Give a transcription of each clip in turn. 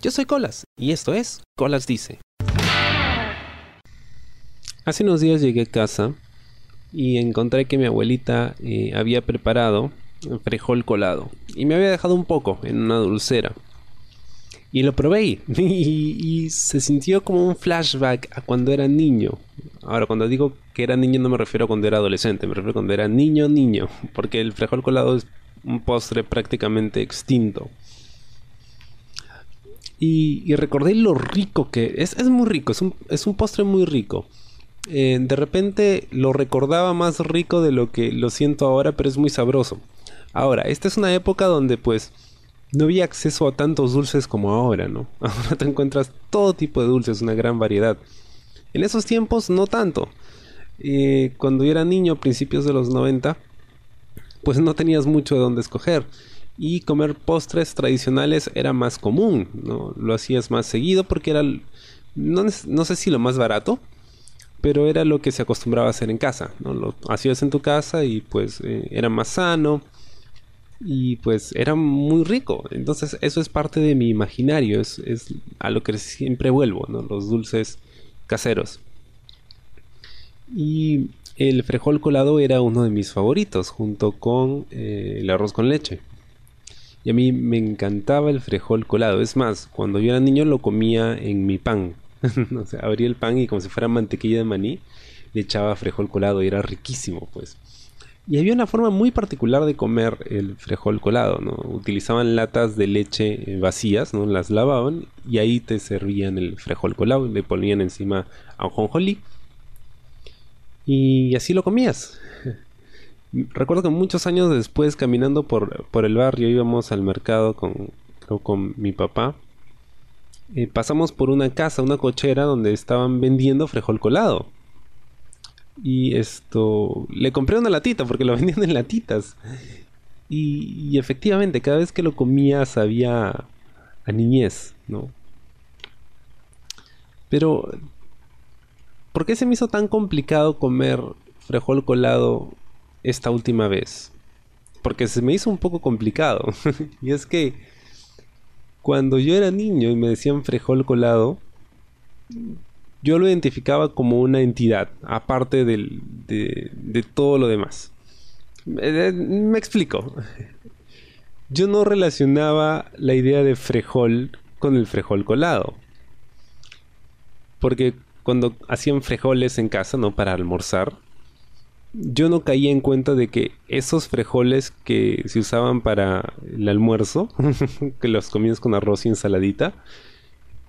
Yo soy Colas y esto es Colas Dice. Hace unos días llegué a casa y encontré que mi abuelita eh, había preparado frijol colado y me había dejado un poco en una dulcera. Y lo probé y, y, se sintió como un flashback a cuando era niño. Ahora, cuando digo que era niño no me refiero a cuando era adolescente, me refiero a cuando era niño, niño, porque el frijol colado es un postre prácticamente extinto. Y, recordé lo rico que es. Es muy rico, es un, es un postre muy rico. Eh, de repente lo recordaba más rico de lo que lo siento ahora, pero es muy sabroso. Ahora, esta es una época donde pues no había acceso a tantos dulces como ahora, ¿no? Ahora te encuentras todo tipo de dulces, una gran variedad. En esos tiempos no tanto. Eh, cuando yo era niño, principios de los 90, pues no tenías mucho de dónde escoger y comer postres tradicionales era más común, ¿no? Lo hacías más seguido porque era, no, sé si lo más barato, pero era lo que se acostumbraba a hacer en casa, ¿no? Lo hacías en tu casa y pues eh, era más sano y pues era muy rico. Entonces eso es parte de mi imaginario, es, a lo que siempre vuelvo, ¿no? Los dulces caseros. Y el frejol colado era uno de mis favoritos junto con eh, el arroz con leche. Y a mí me encantaba el frejol colado. Es más, cuando yo era niño lo comía en mi pan. o sea, abría el pan y como si fuera mantequilla de maní, le echaba frejol colado y era riquísimo, pues. Y había una forma muy particular de comer el frejol colado, ¿no? Utilizaban latas de leche eh, vacías, ¿no? Las lavaban y ahí te servían el frejol colado le ponían encima ajonjolí. Y así lo comías. Recuerdo que muchos años después, caminando por, el barrio, íbamos al mercado con, con mi papá. Pasamos por una casa, una cochera, donde estaban vendiendo frejol colado. Y esto, le compré una latita porque lo vendían en latitas. Y, y efectivamente, cada vez que lo comía sabía a niñez, ¿no? Pero, ¿por qué se me hizo tan complicado comer frejol colado esta última vez. Porque se me hizo un poco complicado. y es que cuando yo era niño y me decían frejol colado, yo lo identificaba como una entidad, aparte de, de, todo lo demás. Eh, me explico. Yo no relacionaba la idea de frejol con el frejol colado. Porque cuando hacían frejoles en casa, ¿no? Para almorzar, yo no caía en cuenta de que esos frijoles que se usaban para el almuerzo, que los comías con arroz y ensaladita,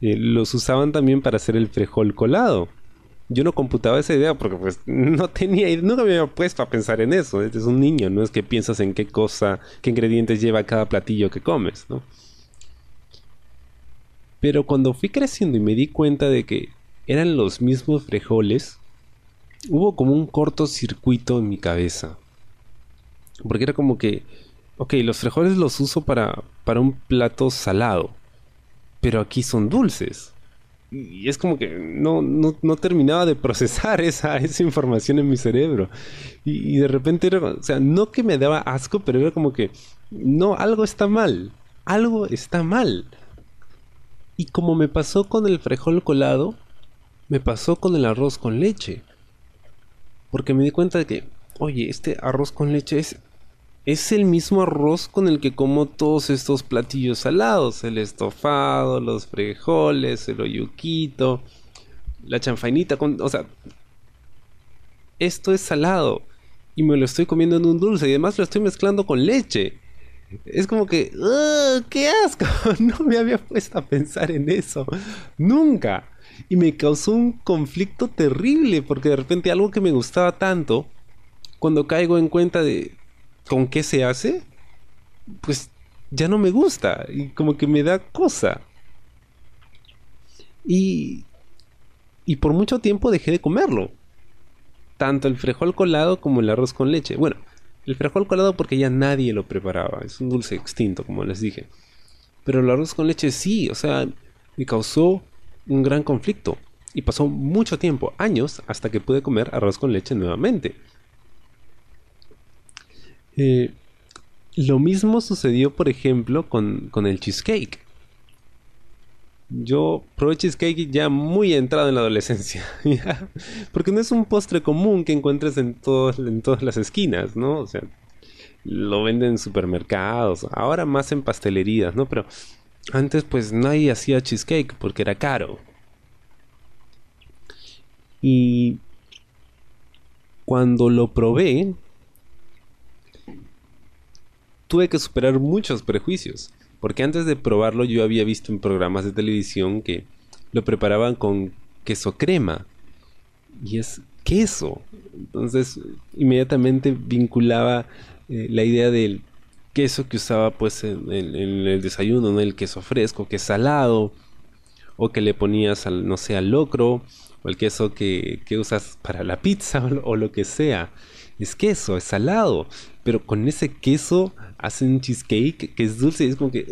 eh, los usaban también para hacer el frijol colado. Yo no computaba esa idea porque pues no tenía, nunca me había puesto a pensar en eso. Es un niño, no es que piensas en qué cosa, qué ingredientes lleva cada platillo que comes, ¿no? Pero cuando fui creciendo y me di cuenta de que eran los mismos frijoles, hubo como un cortocircuito en mi cabeza. Porque era como que, ok, los frijoles los uso para, para un plato salado, pero aquí son dulces. Y es como que no, no, terminaba de procesar esa, esa información en mi cerebro. Y, y, de repente era, o sea, no que me daba asco, pero era como que, no, algo está mal. Algo está mal. Y como me pasó con el frijol colado, me pasó con el arroz con leche. Porque me di cuenta de que, oye, este arroz con leche es, es el mismo arroz con el que como todos estos platillos salados. El estofado, los frijoles, el oyuquito, la chanfainita. Con, o sea, esto es salado. Y me lo estoy comiendo en un dulce. Y además lo estoy mezclando con leche. Es como que, ¡qué asco! No me había puesto a pensar en eso. Nunca y me causó un conflicto terrible porque de repente algo que me gustaba tanto, cuando caigo en cuenta de con qué se hace, pues ya no me gusta y como que me da cosa. Y, y por mucho tiempo dejé de comerlo. Tanto el frijol colado como el arroz con leche. Bueno, el frijol colado porque ya nadie lo preparaba. Es un dulce extinto, como les dije. Pero el arroz con leche sí, o sea, me causó un gran conflicto y pasó mucho tiempo, años, hasta que pude comer arroz con leche nuevamente. Eh, lo mismo sucedió, por ejemplo, con, el cheesecake. yo probé cheesecake ya muy entrado en la adolescencia, porque no es un postre común que encuentres en, en todas las esquinas, ¿no? O sea, lo venden en supermercados, ahora más en pastelerías, ¿no? Pero antes pues nadie hacía cheesecake porque era caro. Y cuando lo probé, tuve que superar muchos prejuicios. Porque antes de probarlo yo había visto en programas de televisión que lo preparaban con queso crema. Y es queso. Entonces inmediatamente vinculaba eh, la idea del queso que usaba pues en, el desayuno, ¿no? El queso fresco, que es salado. O que le ponías al, no sé, al locro. O el queso que, usas para la pizza o lo que sea. Es queso, es salado. Pero con ese queso hacen cheesecake que es dulce y es como que,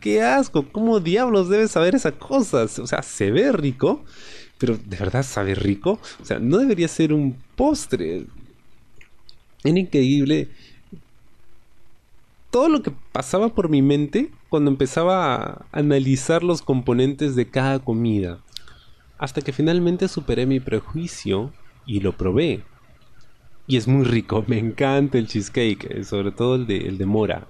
¡qué asco! ¿Cómo diablos debes saber esa cosa? O sea, se ve rico, pero ¿de verdad sabe rico? O sea, no debería ser un postre. Era increíble todo lo que pasaba por mi mente cuando empezaba a analizar los componentes de cada comida. Hasta que finalmente superé mi prejuicio y lo probé. Y es muy rico, me encanta el cheesecake, eh, sobre todo el de, el de mora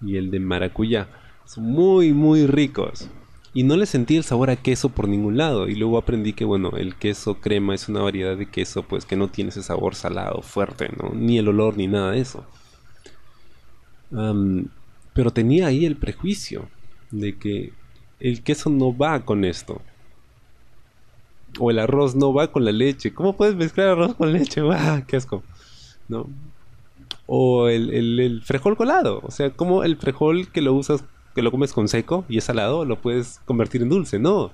y el de maracuyá. Son muy, muy ricos. Y no le sentí el sabor a queso por ningún lado. Y luego aprendí que, bueno, el queso crema es una variedad de queso, pues que no tiene ese sabor salado, fuerte, ¿no? Ni el olor, ni nada de eso. Pero tenía ahí el prejuicio de que el queso no va con esto. O el arroz no va con la leche. ¿Cómo puedes mezclar arroz con leche? ¡Ah, qué asco! ¿No? O el, el, frijol colado. O sea, como el frijol que lo usas, que lo comes con seco y es salado, lo puedes convertir en dulce. No.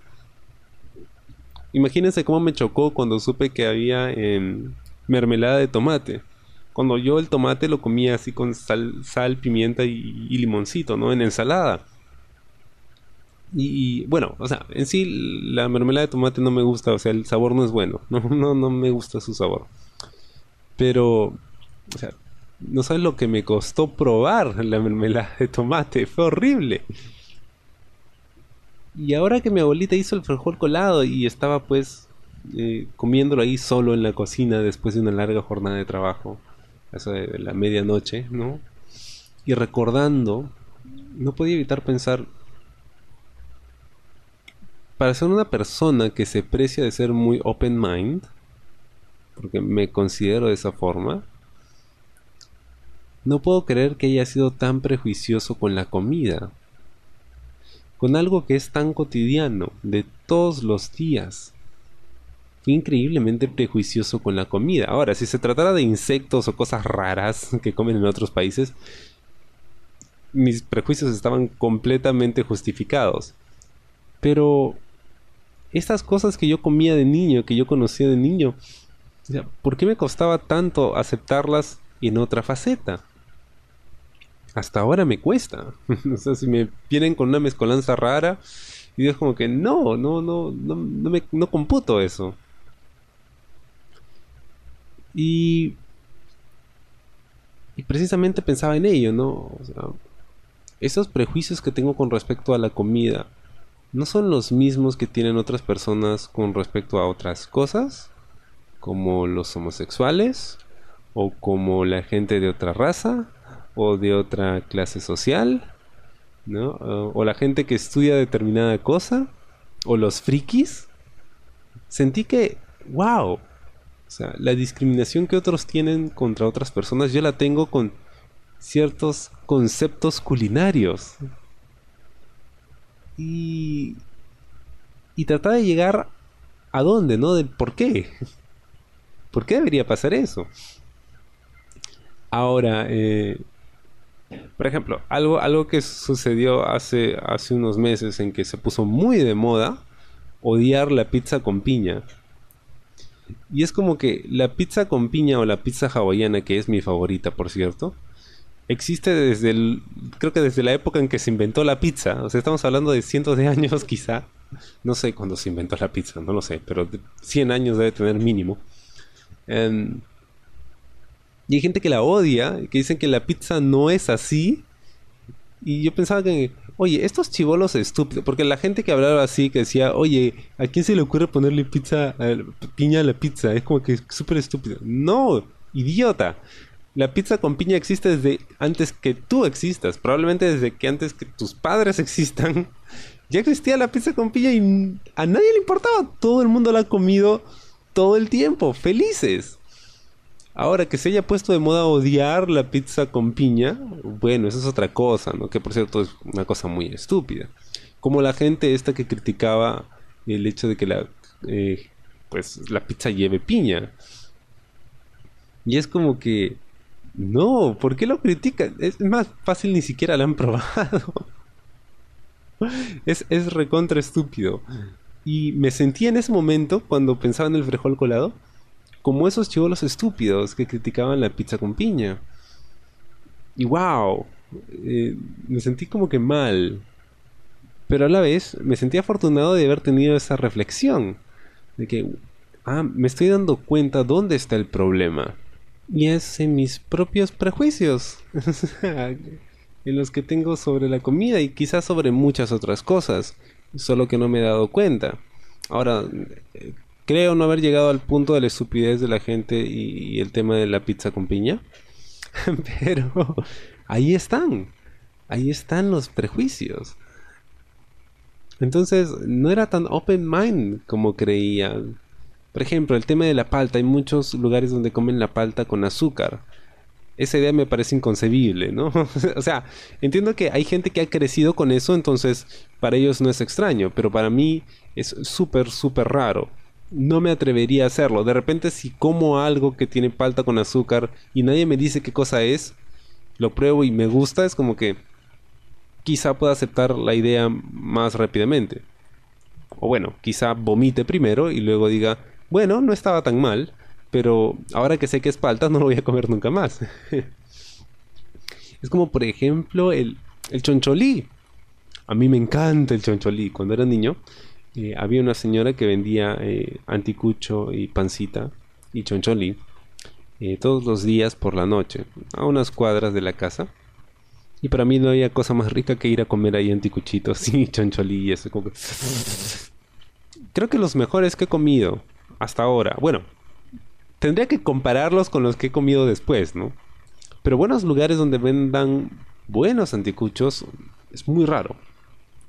Imagínense cómo me chocó cuando supe que había en mermelada de tomate. Cuando yo el tomate lo comía así con sal, sal pimienta y limoncito, ¿no? En ensalada. Y, bueno, o sea, en sí la mermelada de tomate no me gusta, o sea, el sabor no es bueno, no, no, me gusta su sabor. Pero, o sea, no sabes lo que me costó probar la mermelada de tomate, fue horrible. Y ahora que mi abuelita hizo el frijol colado y estaba pues eh, comiéndolo ahí solo en la cocina después de una larga jornada de trabajo, eso de la medianoche, ¿no? Y recordando, no podía evitar pensar, para ser una persona que se precia de ser muy open mind, porque me considero de esa forma, no puedo creer que haya sido tan prejuicioso con la comida, con algo que es tan cotidiano, de todos los días. Increíblemente prejuicioso con la comida. Ahora, si se tratara de insectos o cosas raras que comen en otros países, mis prejuicios estaban completamente justificados. Pero estas cosas que yo comía de niño, que yo conocía de niño, ¿por qué me costaba tanto aceptarlas en otra faceta? Hasta ahora me cuesta. o sea, si me vienen con una mezcolanza rara, y es como que no, no, no, no, no, me, no computo eso. Y, y precisamente pensaba en ello, ¿no? O sea, esos prejuicios que tengo con respecto a la comida, no son los mismos que tienen otras personas con respecto a otras cosas, como los homosexuales, o como la gente de otra raza, o de otra clase social, ¿no? O la gente que estudia determinada cosa, o los frikis. Sentí que, wow, o sea, la discriminación que otros tienen contra otras personas, yo la tengo con ciertos conceptos culinarios y, y tratar de llegar a dónde, ¿no? Del por qué. ¿Por qué debería pasar eso? Ahora, eh, por ejemplo, algo, algo que sucedió hace, hace unos meses en que se puso muy de moda odiar la pizza con piña. Y es como que la pizza con piña o la pizza hawaiana, que es mi favorita, por cierto, existe desde el, creo que desde la época en que se inventó la pizza. O sea, estamos hablando de cientos de años quizá. No sé cuándo se inventó la pizza, no lo sé, pero 100 años debe tener mínimo. Em, y hay gente que la odia, que dicen que la pizza no es así. Y yo pensaba que oye, estos chivolos estúpidos, porque la gente que hablaba así, que decía, oye, ¿a quién se le ocurre ponerle pizza, piña a la pizza? Es como que súper estúpido. No, idiota. La pizza con piña existe desde antes que tú existas, probablemente desde que antes que tus padres existan. Ya existía la pizza con piña y a nadie le importaba. Todo el mundo la ha comido todo el tiempo, felices. Ahora que se haya puesto de moda odiar la pizza con piña, bueno, eso es otra cosa, ¿no? Que por cierto es una cosa muy estúpida. Como la gente esta que criticaba el hecho de que la, eh, pues, la pizza lleve piña. Y es como que, no, ¿por qué lo critican? Es más fácil, ni siquiera la han probado. es, es recontra estúpido. Y me sentí en ese momento, cuando pensaba en el frijol colado, como esos chivolos estúpidos que criticaban la pizza con piña. Y wow, eh, me sentí como que mal. Pero a la vez me sentí afortunado de haber tenido esa reflexión. De que, ah, me estoy dando cuenta dónde está el problema. Y es en mis propios prejuicios. en los que tengo sobre la comida y quizás sobre muchas otras cosas. Solo que no me he dado cuenta. Ahora, Creo no haber llegado al punto de la estupidez de la gente y, el tema de la pizza con piña. Pero ahí están. Ahí están los prejuicios. Entonces, no era tan open mind como creían. Por ejemplo, el tema de la palta. Hay muchos lugares donde comen la palta con azúcar. Esa idea me parece inconcebible, ¿no? o sea, entiendo que hay gente que ha crecido con eso, entonces para ellos no es extraño, pero para mí es súper, súper raro no me atrevería a hacerlo. De repente si como algo que tiene palta con azúcar y nadie me dice qué cosa es, lo pruebo y me gusta, es como que quizá pueda aceptar la idea más rápidamente. O bueno, quizá vomite primero y luego diga, bueno, no estaba tan mal, pero ahora que sé que es palta no lo voy a comer nunca más. es como por ejemplo el, el choncholí. A mí me encanta el choncholí. Cuando era niño, eh, había una señora que vendía eh, anticucho y pancita y choncholí eh, todos los días por la noche, a unas cuadras de la casa. Y para mí no había cosa más rica que ir a comer ahí anticuchitos y choncholí y eso. Creo que los mejores que he comido hasta ahora, bueno, tendría que compararlos con los que he comido después, ¿no? Pero buenos lugares donde vendan buenos anticuchos es muy raro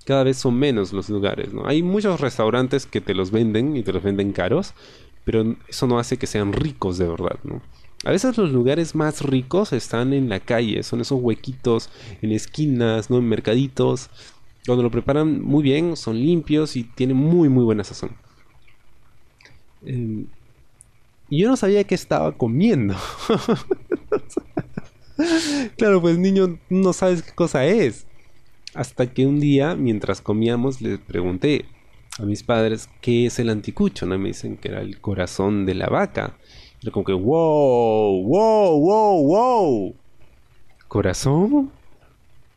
cada vez son menos los lugares, ¿no? Hay muchos restaurantes que te los venden y te los venden caros, pero eso no hace que sean ricos de verdad, ¿no? A veces los lugares más ricos están en la calle, son esos huequitos en esquinas, ¿no? En mercaditos, donde lo preparan muy bien, son limpios y tienen muy, muy buena sazón. Em, y yo no sabía qué estaba comiendo. claro, pues niño, no sabes qué cosa es. Hasta que un día, mientras comíamos, les pregunté a mis padres qué es el anticucho, ¿no? me dicen que era el corazón de la vaca. Era como que, wow, wow, wow, wow. ¿Corazón?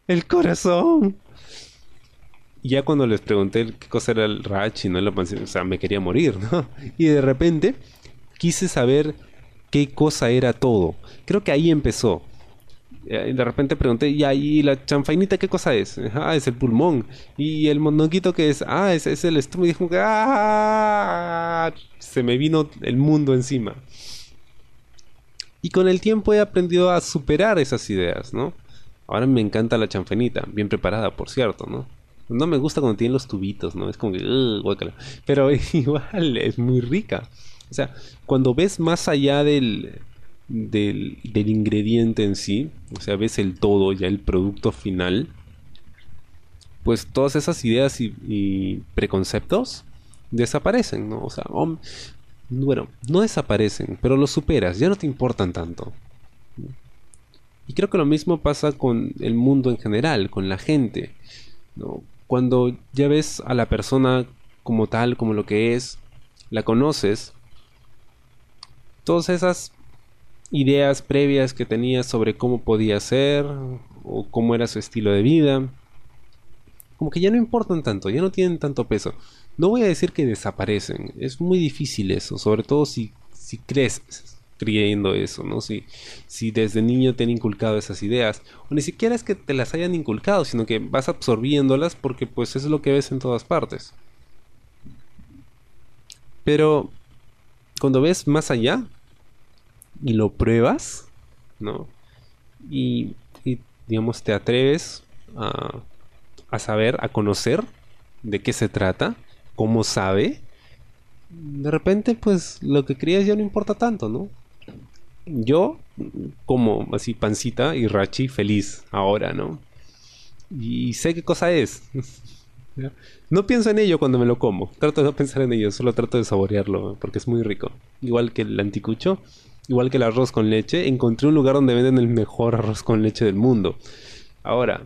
¿El corazón? Y ya cuando les pregunté qué cosa era el rachi, ¿no? o sea, me quería morir, ¿no? Y de repente quise saber qué cosa era todo. Creo que ahí empezó. Eh, de repente pregunté, ¿y ahí la chanfainita qué cosa es? Ah, es el pulmón. ¿Y el monoquito qué es? Ah, es, es el estómago. Y dije, ¡ah! Se me vino el mundo encima. Y con el tiempo he aprendido a superar esas ideas, ¿no? Ahora me encanta la chanfainita, bien preparada, por cierto, ¿no? No me gusta cuando tiene los tubitos, ¿no? Es como que, Pero igual es muy rica. O sea, cuando ves más allá del, del, ingrediente en sí, o sea, ves el todo, ya el producto final, pues todas esas ideas y, preconceptos desaparecen, ¿no? O sea, bueno, no desaparecen, pero los superas, ya no te importan tanto. Y creo que lo mismo pasa con el mundo en general, con la gente. ¿no? Cuando ya ves a la persona como tal, como lo que es, la conoces, todas esas ideas previas que tenía sobre cómo podía ser o cómo era su estilo de vida. Como que ya no importan tanto, ya no tienen tanto peso. No voy a decir que desaparecen, es muy difícil eso, sobre todo si, si creces. creyendo eso, ¿no? Si, si desde niño te han inculcado esas ideas, o ni siquiera es que te las hayan inculcado, sino que vas absorbiéndolas porque pues es lo que ves en todas partes. Pero cuando ves más allá y lo pruebas, ¿no? Y, digamos, te atreves a, a saber, a conocer de qué se trata, cómo sabe, de repente pues lo que creías ya no importa tanto, ¿no? Yo como así pancita y rachi feliz ahora, ¿no? Y sé qué cosa es. no pienso en ello cuando me lo como. Trato de no pensar en ello, solo trato de saborearlo porque es muy rico. Igual que el anticucho, igual que el arroz con leche, encontré un lugar donde venden el mejor arroz con leche del mundo. Ahora,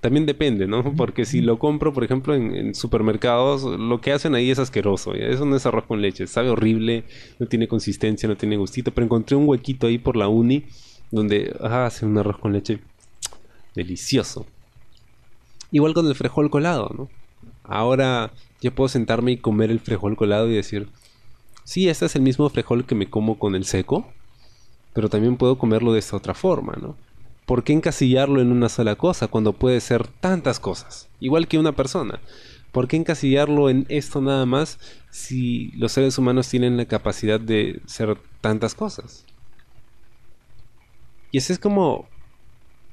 también depende, ¿no? Porque si lo compro, por ejemplo, en, supermercados, lo que hacen ahí es asqueroso. Eso no es arroz con leche. Sabe horrible, no tiene consistencia, no tiene gustito. Pero encontré un huequito ahí por la uni donde ah, hacen un arroz con leche delicioso. Igual con el frijol colado, ¿no? Ahora yo puedo sentarme y comer el frijol colado y decir, sí, este es el mismo frijol que me como con el seco, pero también puedo comerlo de esta otra forma, ¿no? ¿Por qué encasillarlo en una sola cosa cuando puede ser tantas cosas? Igual que una persona. ¿Por qué encasillarlo en esto nada más si los seres humanos tienen la capacidad de ser tantas cosas? Y así es como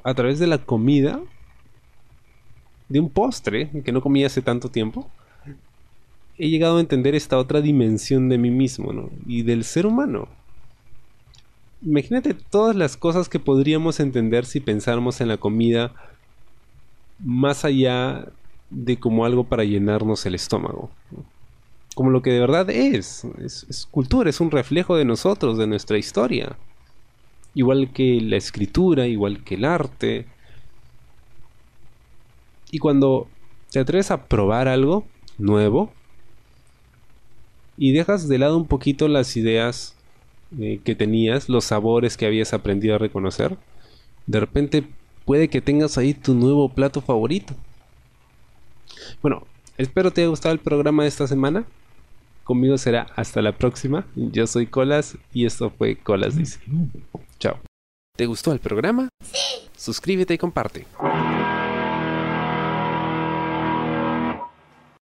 a través de la comida, de un postre que no comía hace tanto tiempo, he llegado a entender esta otra dimensión de mí mismo ¿no? y del ser humano imagínate todas las cosas que podríamos entender si pensáramos en la comida más allá de como algo para llenarnos el estómago. Como lo que de verdad es. es. cultura, es un reflejo de nosotros, de nuestra historia. Igual que la escritura, igual que el arte. Y cuando te atreves a probar algo nuevo y dejas de lado un poquito las ideas eh, que tenías, los sabores que habías aprendido a reconocer, de repente puede que tengas ahí tu nuevo plato favorito. Bueno, espero te haya gustado el programa de esta semana. Conmigo será hasta la próxima. Yo soy Colas y esto fue Colas Dice. Chao. ¿Te gustó el programa? Sí. Suscríbete y comparte.